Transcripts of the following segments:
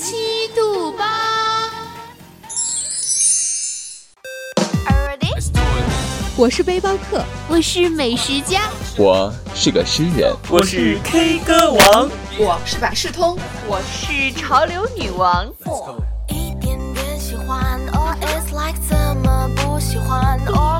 那你？我是背包客，我是美食家，我是个诗人，我是 K 歌王，我是百事通，我是潮流女王。一点点喜欢，or it's like 怎么不喜欢，or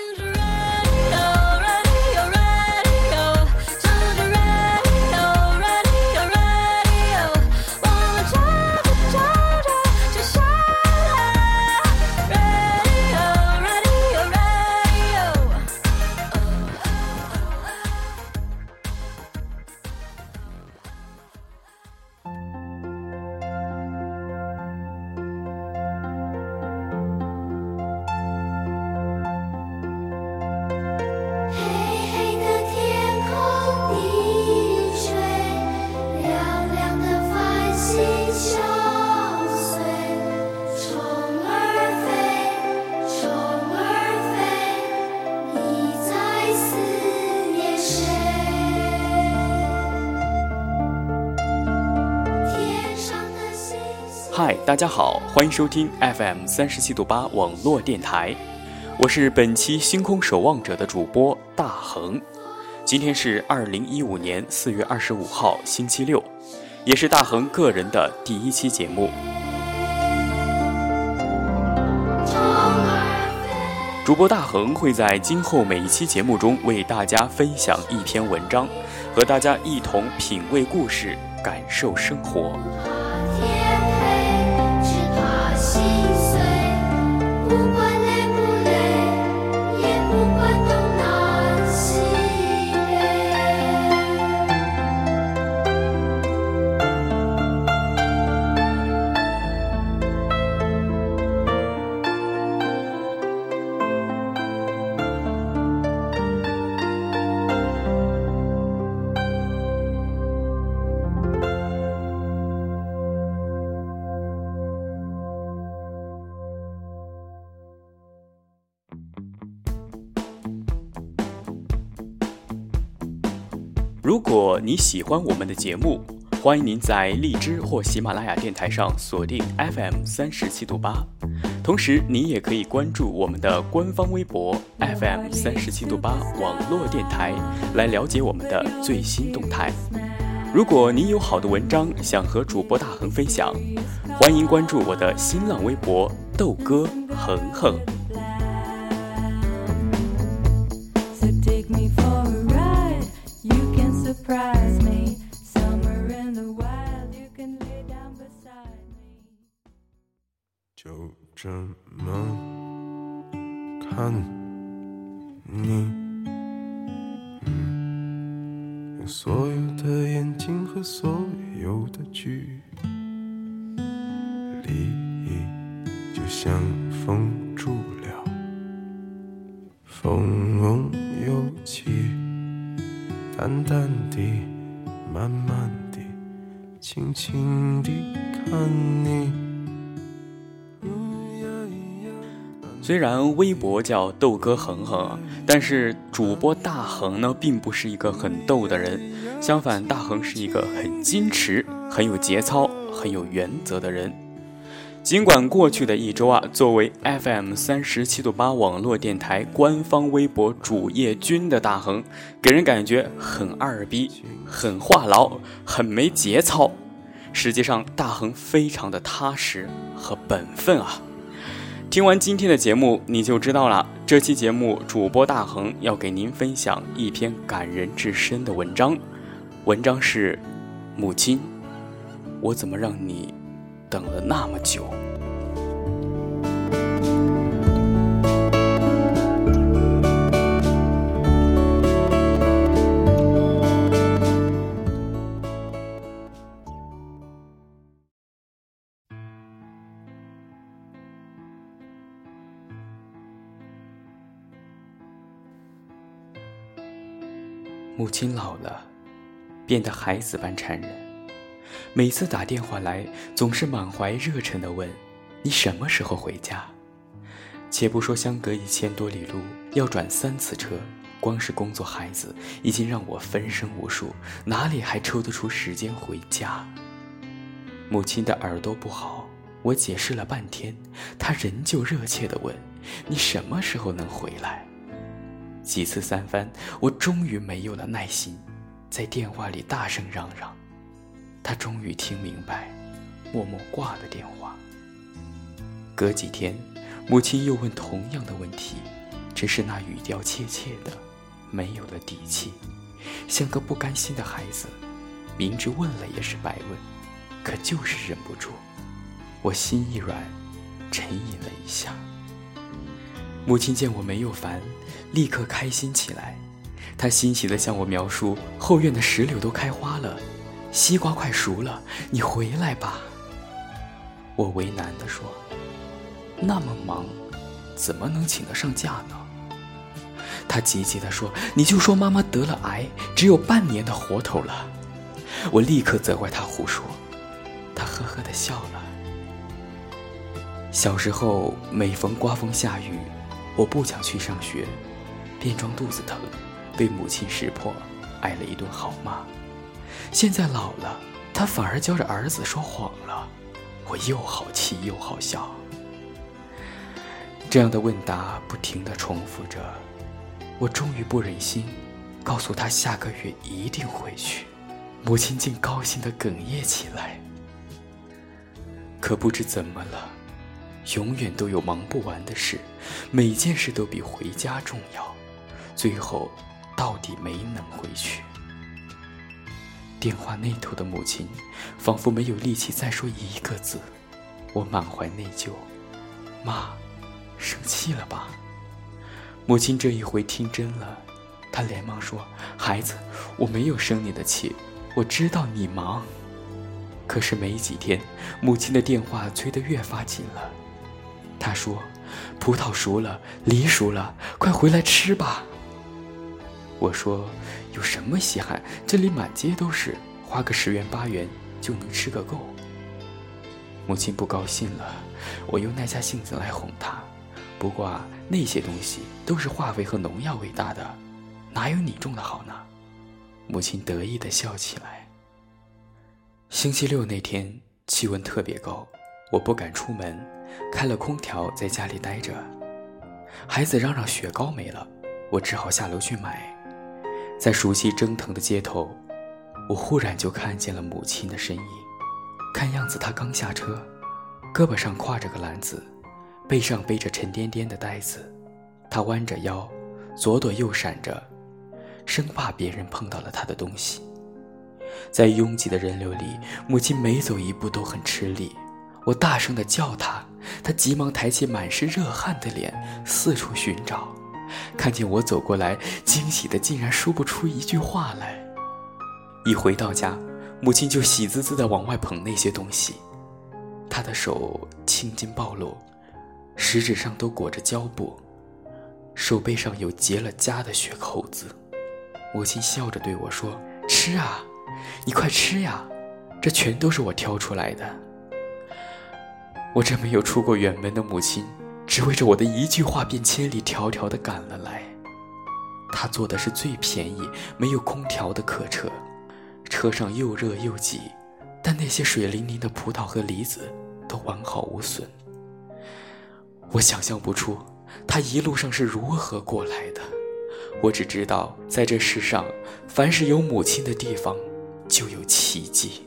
大家好，欢迎收听 FM 三十七度八网络电台，我是本期星空守望者的主播大恒。今天是二零一五年四月二十五号，星期六，也是大恒个人的第一期节目。主播大恒会在今后每一期节目中为大家分享一篇文章，和大家一同品味故事，感受生活。如果你喜欢我们的节目，欢迎您在荔枝或喜马拉雅电台上锁定 FM 三十七度八，同时您也可以关注我们的官方微博 FM 三十七度八网络电台，来了解我们的最新动态。如果您有好的文章想和主播大恒分享，欢迎关注我的新浪微博豆哥恒恒。轻轻地看你。虽然微博叫豆哥恒恒，但是主播大恒呢，并不是一个很逗的人。相反，大恒是一个很矜持、很有节操、很有原则的人。尽管过去的一周啊，作为 FM 三十七度八网络电台官方微博主页君的大恒，给人感觉很二逼、很话痨、很没节操。实际上，大恒非常的踏实和本分啊。听完今天的节目，你就知道了。这期节目，主播大恒要给您分享一篇感人至深的文章，文章是《母亲》，我怎么让你等了那么久？母亲老了，变得孩子般缠人。每次打电话来，总是满怀热忱地问：“你什么时候回家？”且不说相隔一千多里路，要转三次车，光是工作孩子已经让我分身无术，哪里还抽得出时间回家？母亲的耳朵不好，我解释了半天，她仍旧热切地问：“你什么时候能回来？”几次三番，我终于没有了耐心，在电话里大声嚷嚷。他终于听明白，默默挂了电话。隔几天，母亲又问同样的问题，只是那语调怯怯的，没有了底气，像个不甘心的孩子。明知问了也是白问，可就是忍不住。我心一软，沉吟了一下。母亲见我没有烦，立刻开心起来。她欣喜地向我描述后院的石榴都开花了，西瓜快熟了，你回来吧。我为难地说：“那么忙，怎么能请得上假呢？”他急急地说：“你就说妈妈得了癌，只有半年的活头了。”我立刻责怪他胡说。他呵呵地笑了。小时候，每逢刮风下雨，我不想去上学，便装肚子疼，被母亲识破，挨了一顿好骂。现在老了，他反而教着儿子说谎了，我又好气又好笑。这样的问答不停地重复着，我终于不忍心，告诉他下个月一定回去。母亲竟高兴地哽咽起来。可不知怎么了。永远都有忙不完的事，每件事都比回家重要，最后到底没能回去。电话那头的母亲仿佛没有力气再说一个字，我满怀内疚。妈，生气了吧？母亲这一回听真了，她连忙说：“孩子，我没有生你的气，我知道你忙。”可是没几天，母亲的电话催得越发紧了。她说：“葡萄熟了，梨熟了，快回来吃吧。”我说：“有什么稀罕？这里满街都是，花个十元八元就能吃个够。”母亲不高兴了，我又耐下性子来哄她。不过那些东西都是化肥和农药喂大的，哪有你种的好呢？母亲得意地笑起来。星期六那天气温特别高，我不敢出门。开了空调，在家里待着。孩子嚷嚷雪糕没了，我只好下楼去买。在熟悉蒸腾的街头，我忽然就看见了母亲的身影。看样子她刚下车，胳膊上挎着个篮子，背上背着沉甸甸的袋子。她弯着腰，左躲右闪着，生怕别人碰到了她的东西。在拥挤的人流里，母亲每走一步都很吃力。我大声地叫她。她急忙抬起满是热汗的脸，四处寻找，看见我走过来，惊喜的竟然说不出一句话来。一回到家，母亲就喜滋滋的往外捧那些东西，她的手青筋暴露，食指上都裹着胶布，手背上有结了痂的血口子。母亲笑着对我说：“吃啊，你快吃呀，这全都是我挑出来的。”我这没有出过远门的母亲，只为着我的一句话，便千里迢迢地赶了来。他坐的是最便宜、没有空调的客车，车上又热又挤，但那些水灵灵的葡萄和梨子，都完好无损。我想象不出他一路上是如何过来的，我只知道在这世上，凡是有母亲的地方，就有奇迹。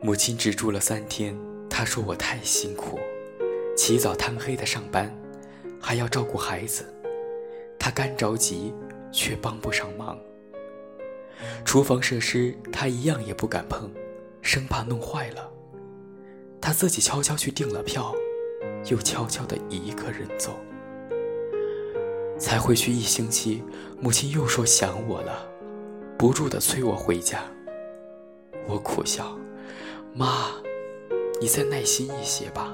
母亲只住了三天，她说我太辛苦，起早贪黑的上班，还要照顾孩子，她干着急，却帮不上忙。厨房设施她一样也不敢碰，生怕弄坏了。她自己悄悄去订了票，又悄悄的一个人走。才回去一星期，母亲又说想我了，不住的催我回家。我苦笑。妈，你再耐心一些吧。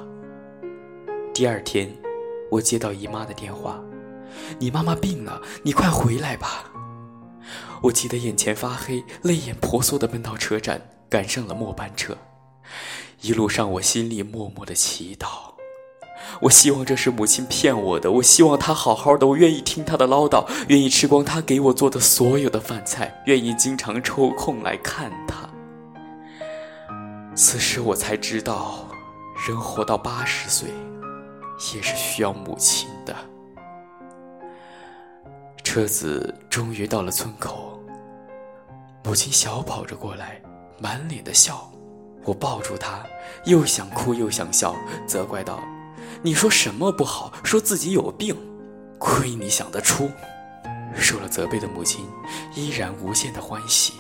第二天，我接到姨妈的电话：“你妈妈病了，你快回来吧。”我急得眼前发黑，泪眼婆娑地奔到车站，赶上了末班车。一路上，我心里默默的祈祷：我希望这是母亲骗我的，我希望她好好的，我愿意听她的唠叨，愿意吃光她给我做的所有的饭菜，愿意经常抽空来看她。此时我才知道，人活到八十岁，也是需要母亲的。车子终于到了村口，母亲小跑着过来，满脸的笑。我抱住她，又想哭又想笑，责怪道：“你说什么不好？说自己有病，亏你想得出！”受了责备的母亲依然无限的欢喜，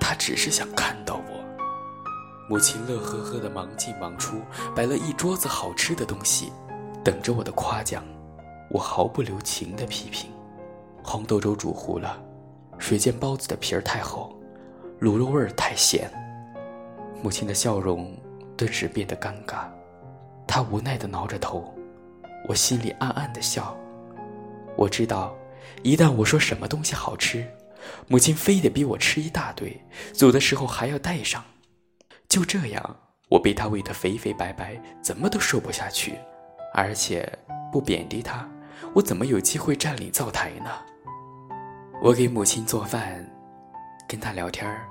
她只是想看到我。母亲乐呵呵的忙进忙出，摆了一桌子好吃的东西，等着我的夸奖。我毫不留情的批评：红豆粥煮糊了，水煎包子的皮儿太厚，卤肉味儿太咸。母亲的笑容顿时变得尴尬，她无奈的挠着头。我心里暗暗的笑。我知道，一旦我说什么东西好吃，母亲非得逼我吃一大堆，走的时候还要带上。就这样，我被他喂得肥肥白白，怎么都瘦不下去。而且不贬低他，我怎么有机会占领灶台呢？我给母亲做饭，跟她聊天儿，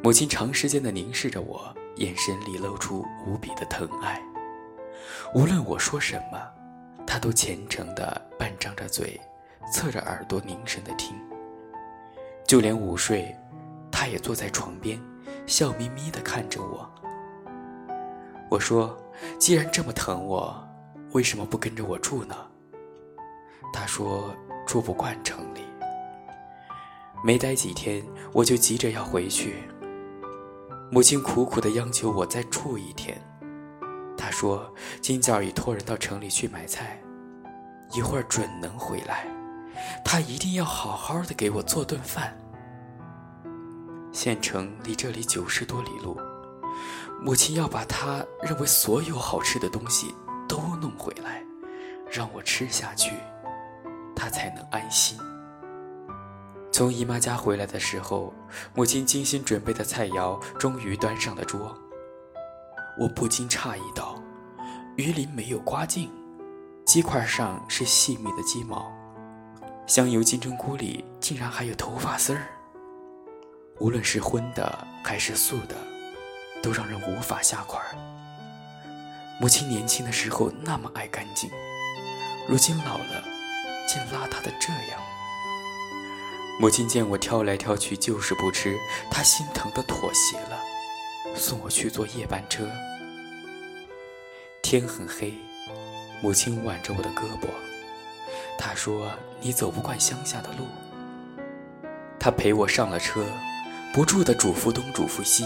母亲长时间的凝视着我，眼神里露出无比的疼爱。无论我说什么，她都虔诚的半张着嘴，侧着耳朵凝神的听。就连午睡，她也坐在床边。笑眯眯地看着我。我说：“既然这么疼我，为什么不跟着我住呢？”他说：“住不惯城里。”没待几天，我就急着要回去。母亲苦苦地央求我再住一天。她说：“今早已托人到城里去买菜，一会儿准能回来。她一定要好好的给我做顿饭。”县城离这里九十多里路，母亲要把她认为所有好吃的东西都弄回来，让我吃下去，她才能安心。从姨妈家回来的时候，母亲精心准备的菜肴终于端上了桌，我不禁诧异道：“鱼鳞没有刮净，鸡块上是细密的鸡毛，香油金针菇里竟然还有头发丝儿。”无论是荤的还是素的，都让人无法下筷。母亲年轻的时候那么爱干净，如今老了，竟邋遢的这样。母亲见我挑来挑去就是不吃，她心疼的妥协了，送我去坐夜班车。天很黑，母亲挽着我的胳膊，她说：“你走不惯乡下的路。”她陪我上了车。不住的嘱咐东嘱咐西，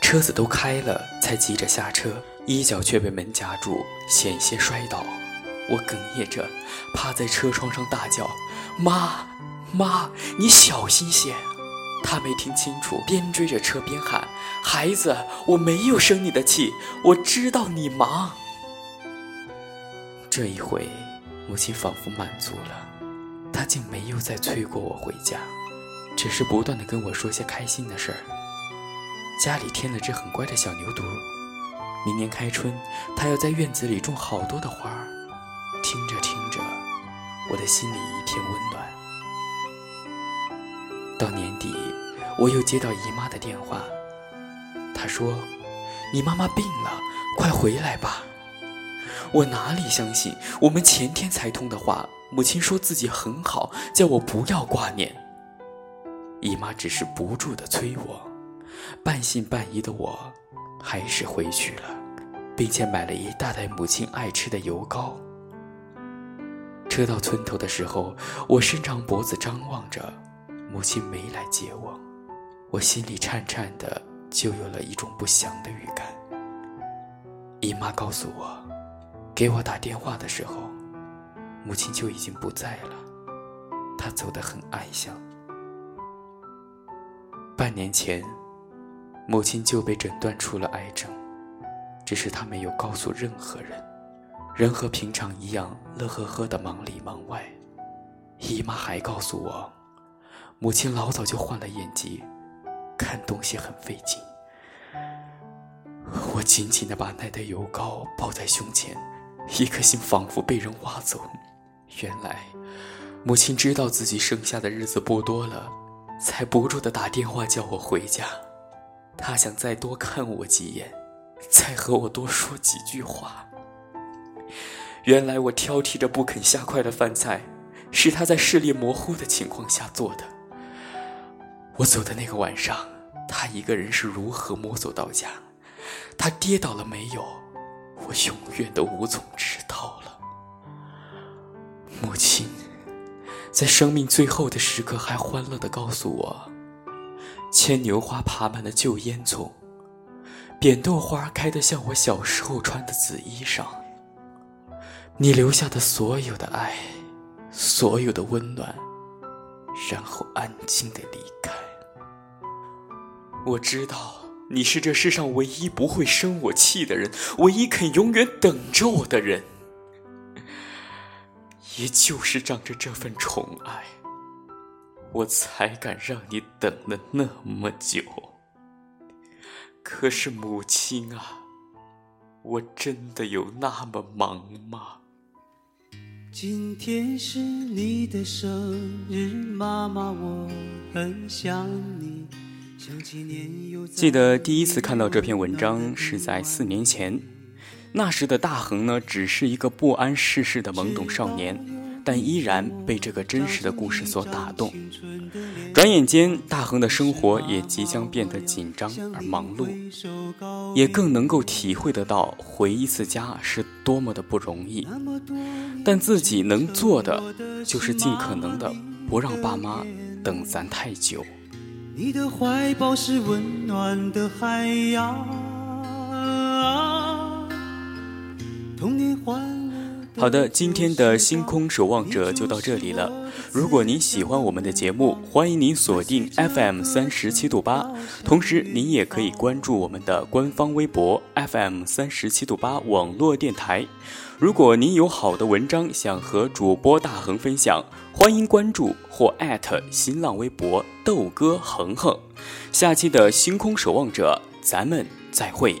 车子都开了，才急着下车，衣角却被门夹住，险些摔倒。我哽咽着，趴在车窗上大叫：“妈，妈，你小心些！”他没听清楚，边追着车边喊：“孩子，我没有生你的气，我知道你忙。”这一回，母亲仿佛满足了，她竟没有再催过我回家。只是不断的跟我说些开心的事儿。家里添了只很乖的小牛犊，明年开春，它要在院子里种好多的花儿。听着听着，我的心里一片温暖。到年底，我又接到姨妈的电话，她说：“你妈妈病了，快回来吧。”我哪里相信？我们前天才通的话，母亲说自己很好，叫我不要挂念。姨妈只是不住的催我，半信半疑的我，还是回去了，并且买了一大袋母亲爱吃的油糕。车到村头的时候，我伸长脖子张望着，母亲没来接我，我心里颤颤的，就有了一种不祥的预感。姨妈告诉我。给我打电话的时候，母亲就已经不在了。她走得很安详。半年前，母亲就被诊断出了癌症，只是她没有告诉任何人。人和平常一样，乐呵呵的忙里忙外。姨妈还告诉我，母亲老早就患了眼疾，看东西很费劲。我紧紧的把那袋油膏抱在胸前。一颗心仿佛被人挖走。原来，母亲知道自己剩下的日子不多了，才不住的打电话叫我回家。他想再多看我几眼，再和我多说几句话。原来我挑剔着不肯下筷的饭菜，是他在视力模糊的情况下做的。我走的那个晚上，他一个人是如何摸索到家？他跌倒了没有？我永远都无从知道了。母亲在生命最后的时刻，还欢乐的告诉我：牵牛花爬满了旧烟囱，扁豆花开得像我小时候穿的紫衣裳。你留下的所有的爱，所有的温暖，然后安静的离开。我知道。你是这世上唯一不会生我气的人，唯一肯永远等着我的人。也就是仗着这份宠爱，我才敢让你等了那么久。可是母亲啊，我真的有那么忙吗？今天是你的生日，妈妈，我很想你。想起年记得第一次看到这篇文章是在四年前，那时的大恒呢，只是一个不谙世事的懵懂少年，但依然被这个真实的故事所打动。转眼间，大恒的生活也即将变得紧张而忙碌，也更能够体会得到回一次家是多么的不容易。但自己能做的，就是尽可能的不让爸妈等咱太久。你的怀抱是温暖的海洋。好的，今天的星空守望者就到这里了。如果您喜欢我们的节目，欢迎您锁定 FM 三十七度八，同时您也可以关注我们的官方微博 FM 三十七度八网络电台。如果您有好的文章想和主播大恒分享，欢迎关注或艾特新浪微博豆哥恒恒。下期的星空守望者，咱们再会。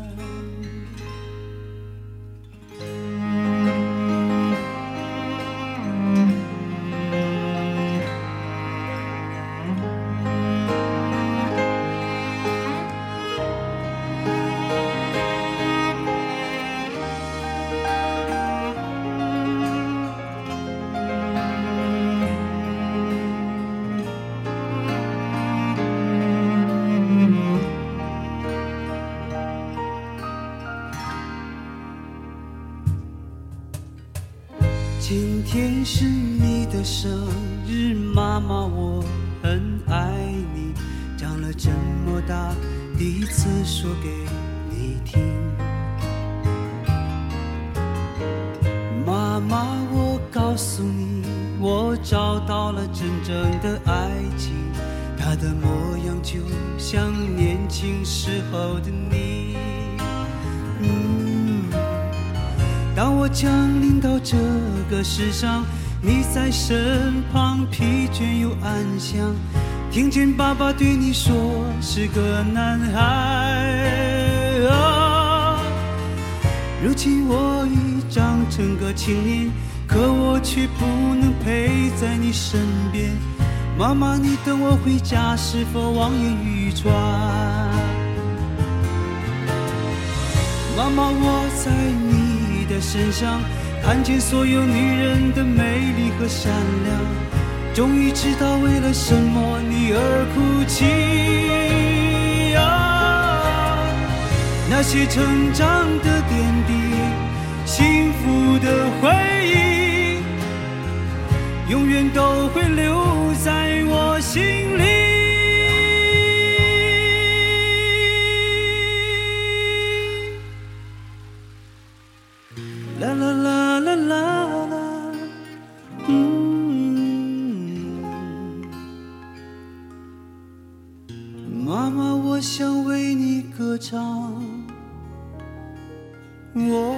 第一次说给你听。妈妈，我告诉你，我找到了真正的爱情，它的模样就像年轻时候的你。当我降临到这个世上，你在身旁，疲倦又安详，听见爸爸对你说是个男孩。啊，如今我已长成个青年，可我却不能陪在你身边。妈妈，你等我回家，是否望眼欲穿？妈妈，我在你的身上看见所有女人的美丽和善良，终于知道为了什么你而哭泣啊！那些成长的点滴，幸福的回忆，永远都会留在我心里。啦啦啦啦啦，唱，我